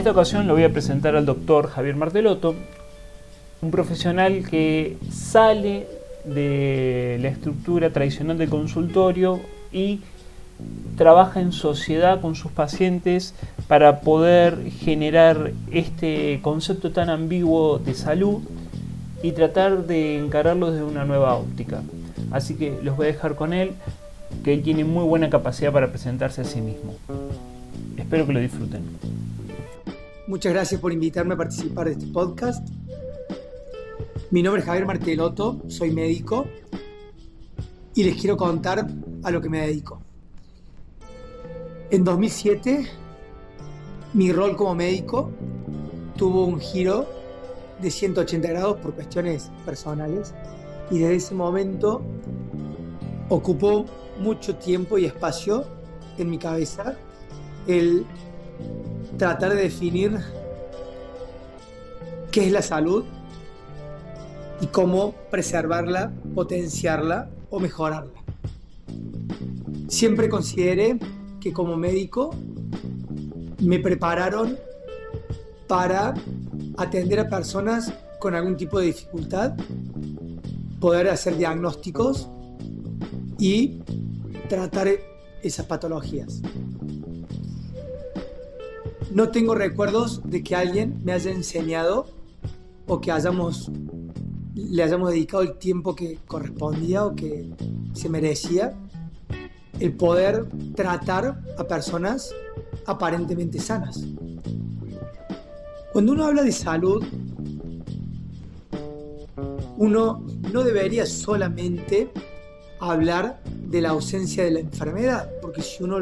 Esta ocasión lo voy a presentar al doctor Javier Martelotto, un profesional que sale de la estructura tradicional del consultorio y trabaja en sociedad con sus pacientes para poder generar este concepto tan ambiguo de salud y tratar de encararlo desde una nueva óptica. Así que los voy a dejar con él, que él tiene muy buena capacidad para presentarse a sí mismo. Espero que lo disfruten. Muchas gracias por invitarme a participar de este podcast. Mi nombre es Javier Martelotto, soy médico y les quiero contar a lo que me dedico. En 2007, mi rol como médico tuvo un giro de 180 grados por cuestiones personales y desde ese momento ocupó mucho tiempo y espacio en mi cabeza el tratar de definir qué es la salud y cómo preservarla, potenciarla o mejorarla. Siempre consideré que como médico me prepararon para atender a personas con algún tipo de dificultad, poder hacer diagnósticos y tratar esas patologías. No tengo recuerdos de que alguien me haya enseñado o que hayamos, le hayamos dedicado el tiempo que correspondía o que se merecía el poder tratar a personas aparentemente sanas. Cuando uno habla de salud, uno no debería solamente hablar de la ausencia de la enfermedad, porque si uno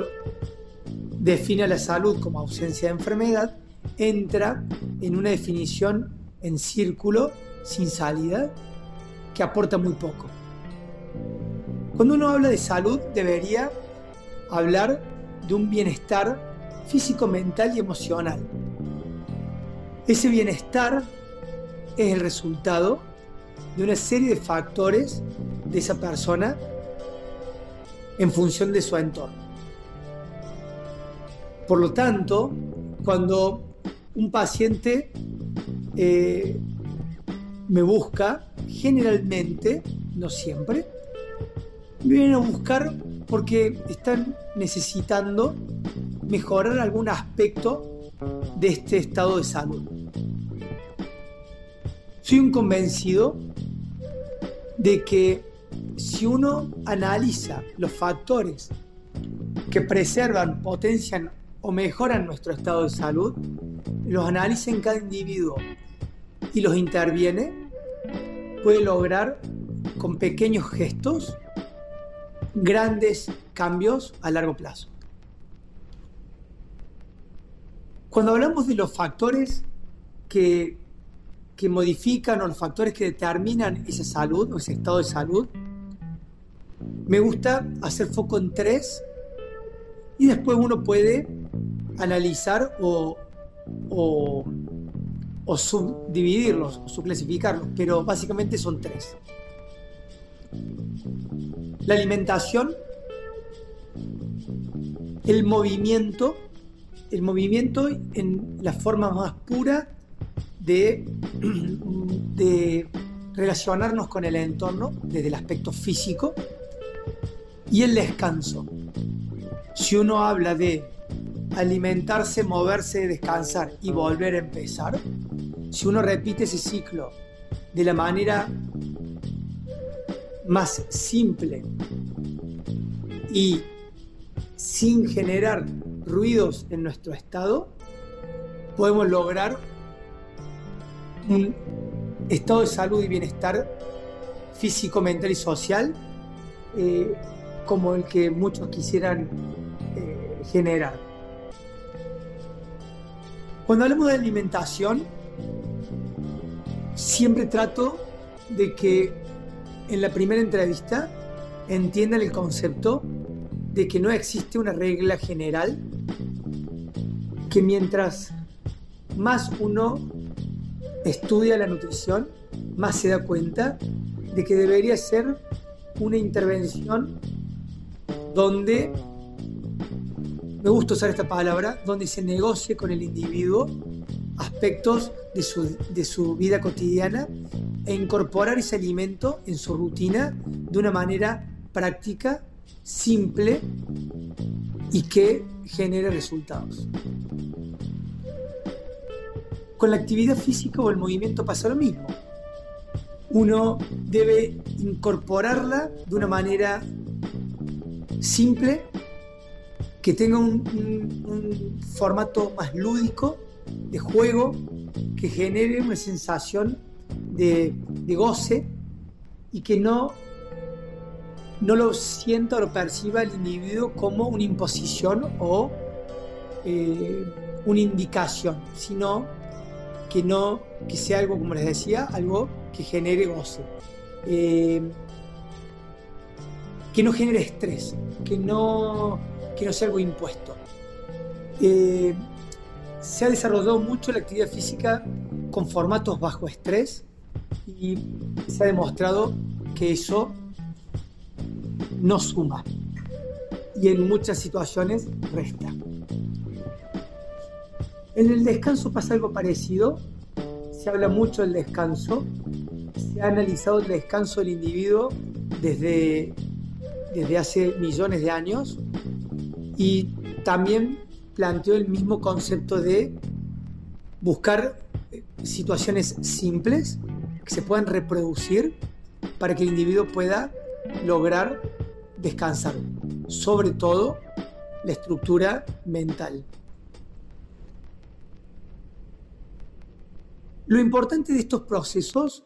define la salud como ausencia de enfermedad, entra en una definición en círculo, sin salida, que aporta muy poco. Cuando uno habla de salud, debería hablar de un bienestar físico, mental y emocional. Ese bienestar es el resultado de una serie de factores de esa persona en función de su entorno. Por lo tanto, cuando un paciente eh, me busca, generalmente, no siempre, me vienen a buscar porque están necesitando mejorar algún aspecto de este estado de salud. Soy un convencido de que si uno analiza los factores que preservan, potencian o mejoran nuestro estado de salud, los analiza en cada individuo y los interviene, puede lograr con pequeños gestos grandes cambios a largo plazo. Cuando hablamos de los factores que, que modifican o los factores que determinan esa salud o ese estado de salud, me gusta hacer foco en tres y después uno puede analizar o, o, o subdividirlos o subclasificarlos, pero básicamente son tres. La alimentación, el movimiento, el movimiento en la forma más pura de, de relacionarnos con el entorno desde el aspecto físico y el descanso. Si uno habla de alimentarse, moverse, descansar y volver a empezar, si uno repite ese ciclo de la manera más simple y sin generar ruidos en nuestro estado, podemos lograr un estado de salud y bienestar físico, mental y social eh, como el que muchos quisieran generar. Cuando hablamos de alimentación, siempre trato de que en la primera entrevista entiendan el concepto de que no existe una regla general, que mientras más uno estudia la nutrición, más se da cuenta de que debería ser una intervención donde me gusta usar esta palabra, donde se negocie con el individuo aspectos de su, de su vida cotidiana e incorporar ese alimento en su rutina de una manera práctica, simple y que genere resultados. Con la actividad física o el movimiento pasa lo mismo. Uno debe incorporarla de una manera simple que tenga un, formato más lúdico de juego que genere una sensación de, goce y que no, no lo sienta o lo perciba el individuo como una imposición o eh, una indicación, sino que no que sea algo, como les decía, algo que genere goce. Eh, que no genere estrés, que no que no sea algo impuesto. Eh, se ha desarrollado mucho la actividad física con formatos bajo estrés y se ha demostrado que eso no suma y en muchas situaciones resta. En el descanso pasa algo parecido, se habla mucho del descanso, se ha analizado el descanso del individuo desde, desde hace millones de años y también planteó el mismo concepto de buscar eh, situaciones simples que se puedan reproducir para que el individuo pueda lograr descansar, sobre todo la estructura mental. Lo importante de estos procesos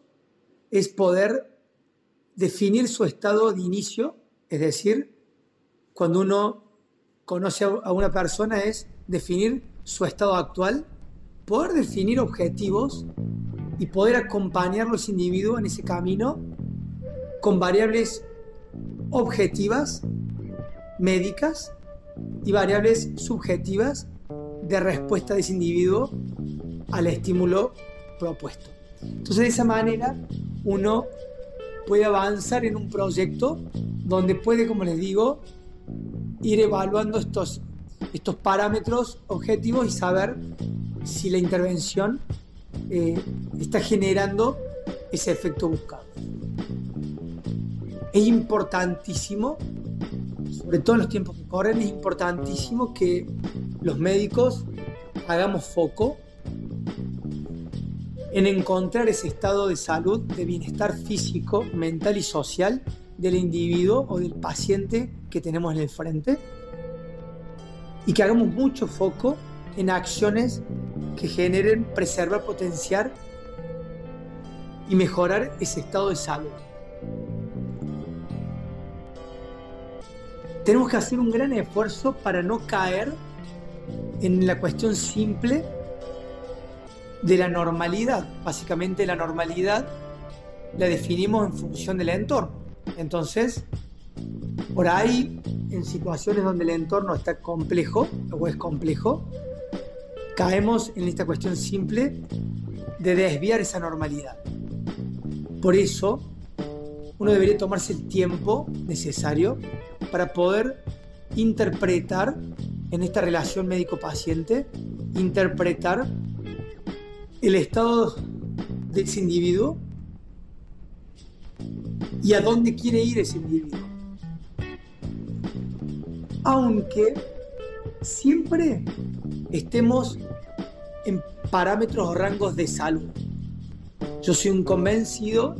es poder definir su estado de inicio, es decir, cuando uno conoce a una persona es definir su estado actual, poder definir objetivos y poder acompañar a los individuos en ese camino con variables objetivas, médicas y variables subjetivas de respuesta de ese individuo al estímulo propuesto. Entonces de esa manera uno puede avanzar en un proyecto donde puede, como les digo, ir evaluando estos, estos parámetros objetivos y saber si la intervención eh, está generando ese efecto buscado. Es importantísimo, sobre todo en los tiempos que corren, es importantísimo que los médicos hagamos foco en encontrar ese estado de salud, de bienestar físico, mental y social del individuo o del paciente que tenemos en el frente y que hagamos mucho foco en acciones que generen preservar, potenciar y mejorar ese estado de salud. Tenemos que hacer un gran esfuerzo para no caer en la cuestión simple de la normalidad. Básicamente la normalidad la definimos en función del entorno. Entonces, por ahí, en situaciones donde el entorno está complejo o es complejo, caemos en esta cuestión simple de desviar esa normalidad. Por eso, uno debería tomarse el tiempo necesario para poder interpretar en esta relación médico-paciente, interpretar el estado de ese individuo y a dónde quiere ir ese individuo. Aunque siempre estemos en parámetros o rangos de salud. Yo soy un convencido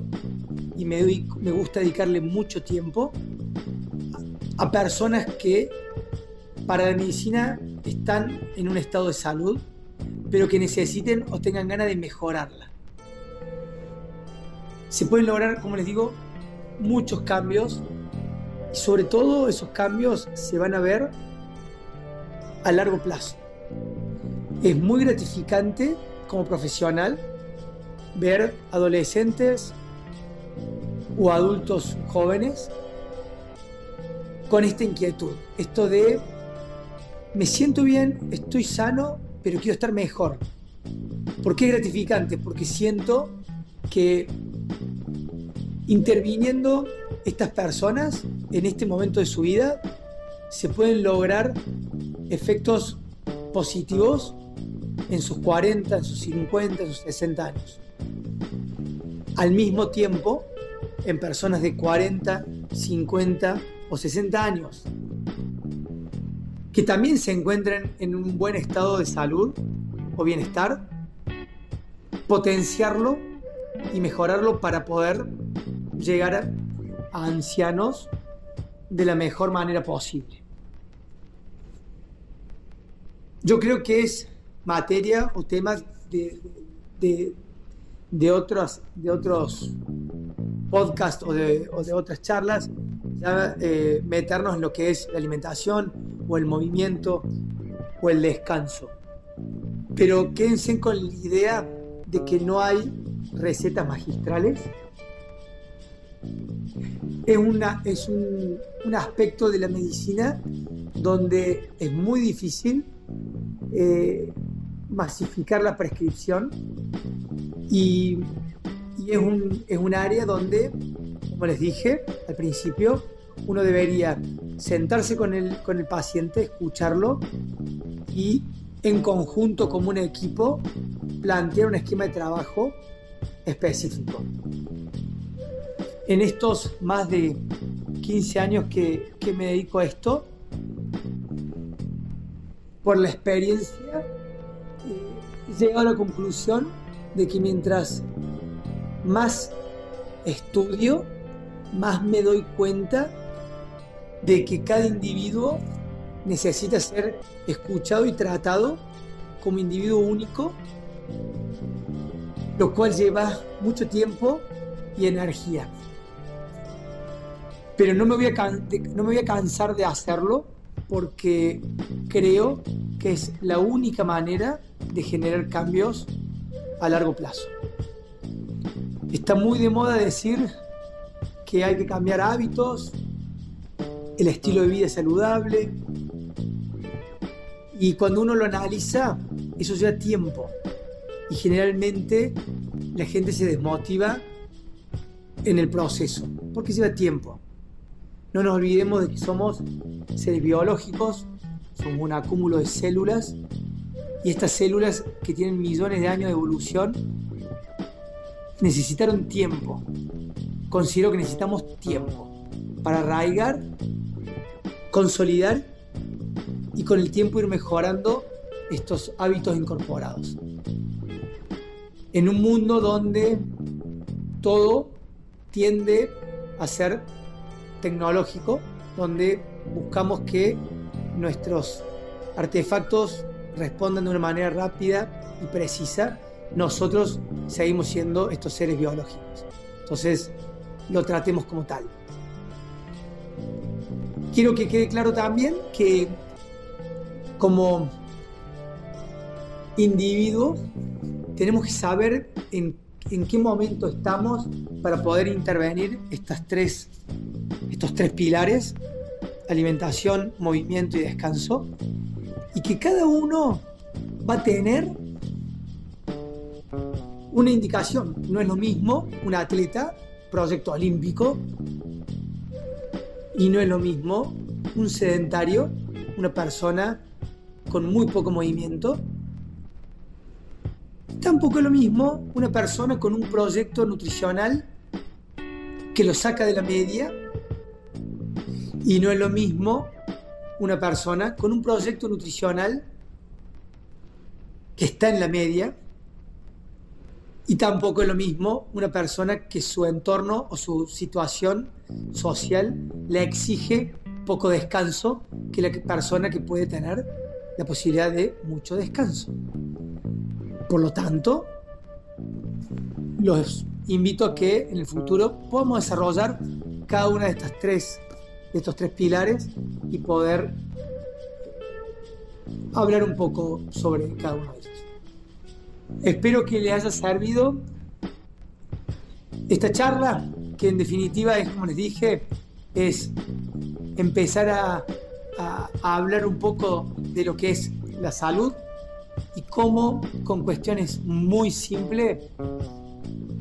y me, me gusta dedicarle mucho tiempo a personas que para la medicina están en un estado de salud, pero que necesiten o tengan ganas de mejorarla. Se pueden lograr, como les digo, muchos cambios y sobre todo esos cambios se van a ver a largo plazo. Es muy gratificante como profesional ver adolescentes o adultos jóvenes con esta inquietud. Esto de me siento bien, estoy sano, pero quiero estar mejor. ¿Por qué es gratificante? Porque siento que interviniendo estas personas en este momento de su vida se pueden lograr efectos positivos en sus 40, en sus 50, en sus 60 años. Al mismo tiempo, en personas de 40, 50 o 60 años, que también se encuentren en un buen estado de salud o bienestar, potenciarlo y mejorarlo para poder llegar a, ancianos de la mejor manera posible. Yo creo que es materia o tema de, de, otros, de otros podcasts o de, otras charlas, eh, meternos en lo que es la alimentación o el movimiento o el descanso. Pero quédense con la idea de que no hay recetas magistrales. Es, una, es un, un aspecto de la medicina donde es muy difícil eh, masificar la prescripción y, es, un, es un área donde, como les dije al principio, uno debería sentarse con el, con el paciente, escucharlo y en conjunto como un equipo plantear un esquema de trabajo específico. En estos más de 15 años que, que me dedico a esto, por la experiencia, eh, he llegado a la conclusión de que mientras más estudio, más me doy cuenta de que cada individuo necesita ser escuchado y tratado como individuo único, lo cual lleva mucho tiempo y energía. Pero no me voy a, no me voy a cansar de hacerlo porque creo que es la única manera de generar cambios a largo plazo. Está muy de moda decir que hay que cambiar hábitos, el estilo de vida saludable, y cuando uno lo analiza, eso lleva tiempo. Y generalmente la gente se desmotiva en el proceso, porque lleva tiempo. No nos olvidemos de que somos seres biológicos, somos un acúmulo de células y estas células que tienen millones de años de evolución necesitaron tiempo. Considero que necesitamos tiempo para arraigar, consolidar y con el tiempo ir mejorando estos hábitos incorporados. En un mundo donde todo tiende a ser tecnológico, donde buscamos que nuestros artefactos respondan de una manera rápida y precisa, nosotros seguimos siendo estos seres biológicos. Entonces, lo tratemos como tal. Quiero que quede claro también que como individuos tenemos que saber en, qué momento estamos para poder intervenir estos tres pilares, alimentación, movimiento y descanso, y que cada uno va a tener una indicación. No es lo mismo un atleta, proyecto olímpico, y no es lo mismo un sedentario, una persona con muy poco movimiento. Tampoco es lo mismo una persona con un proyecto nutricional que lo saca de la media y no es lo mismo una persona con un proyecto nutricional que está en la media y tampoco es lo mismo una persona que su entorno o su situación social le exige poco descanso que la persona que puede tener la posibilidad de mucho descanso. Por lo tanto, los invito a que en el futuro podamos desarrollar cada una de estas tres estos tres pilares y poder hablar un poco sobre cada uno de ellos. Espero que le haya servido esta charla, que en definitiva es, como les dije, es empezar a hablar un poco de lo que es la salud y cómo con cuestiones muy simples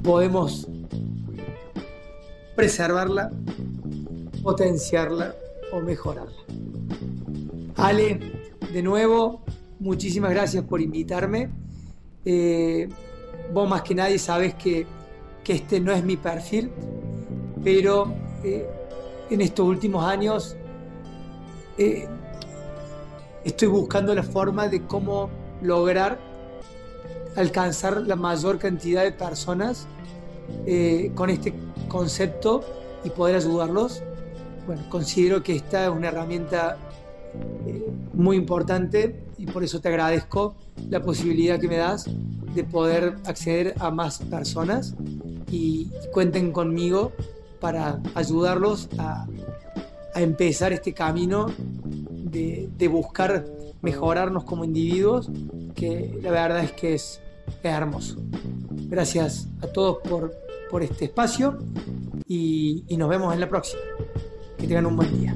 podemos preservarla, potenciarla o mejorarla. Ale, de nuevo, muchísimas gracias por invitarme. Eh, vos más que nadie sabes que, este no es mi perfil, pero eh, en estos últimos años eh, estoy buscando la forma de cómo lograr alcanzar la mayor cantidad de personas con este concepto y poder ayudarlos. Bueno, considero que esta es una herramienta muy importante y por eso te agradezco la posibilidad que me das de poder acceder a más personas y cuenten conmigo para ayudarlos a, empezar este camino de, buscar mejorarnos como individuos, que la verdad es que es, hermoso. Gracias a todos por, por este espacio y, y nos vemos en la próxima. Que tengan un buen día.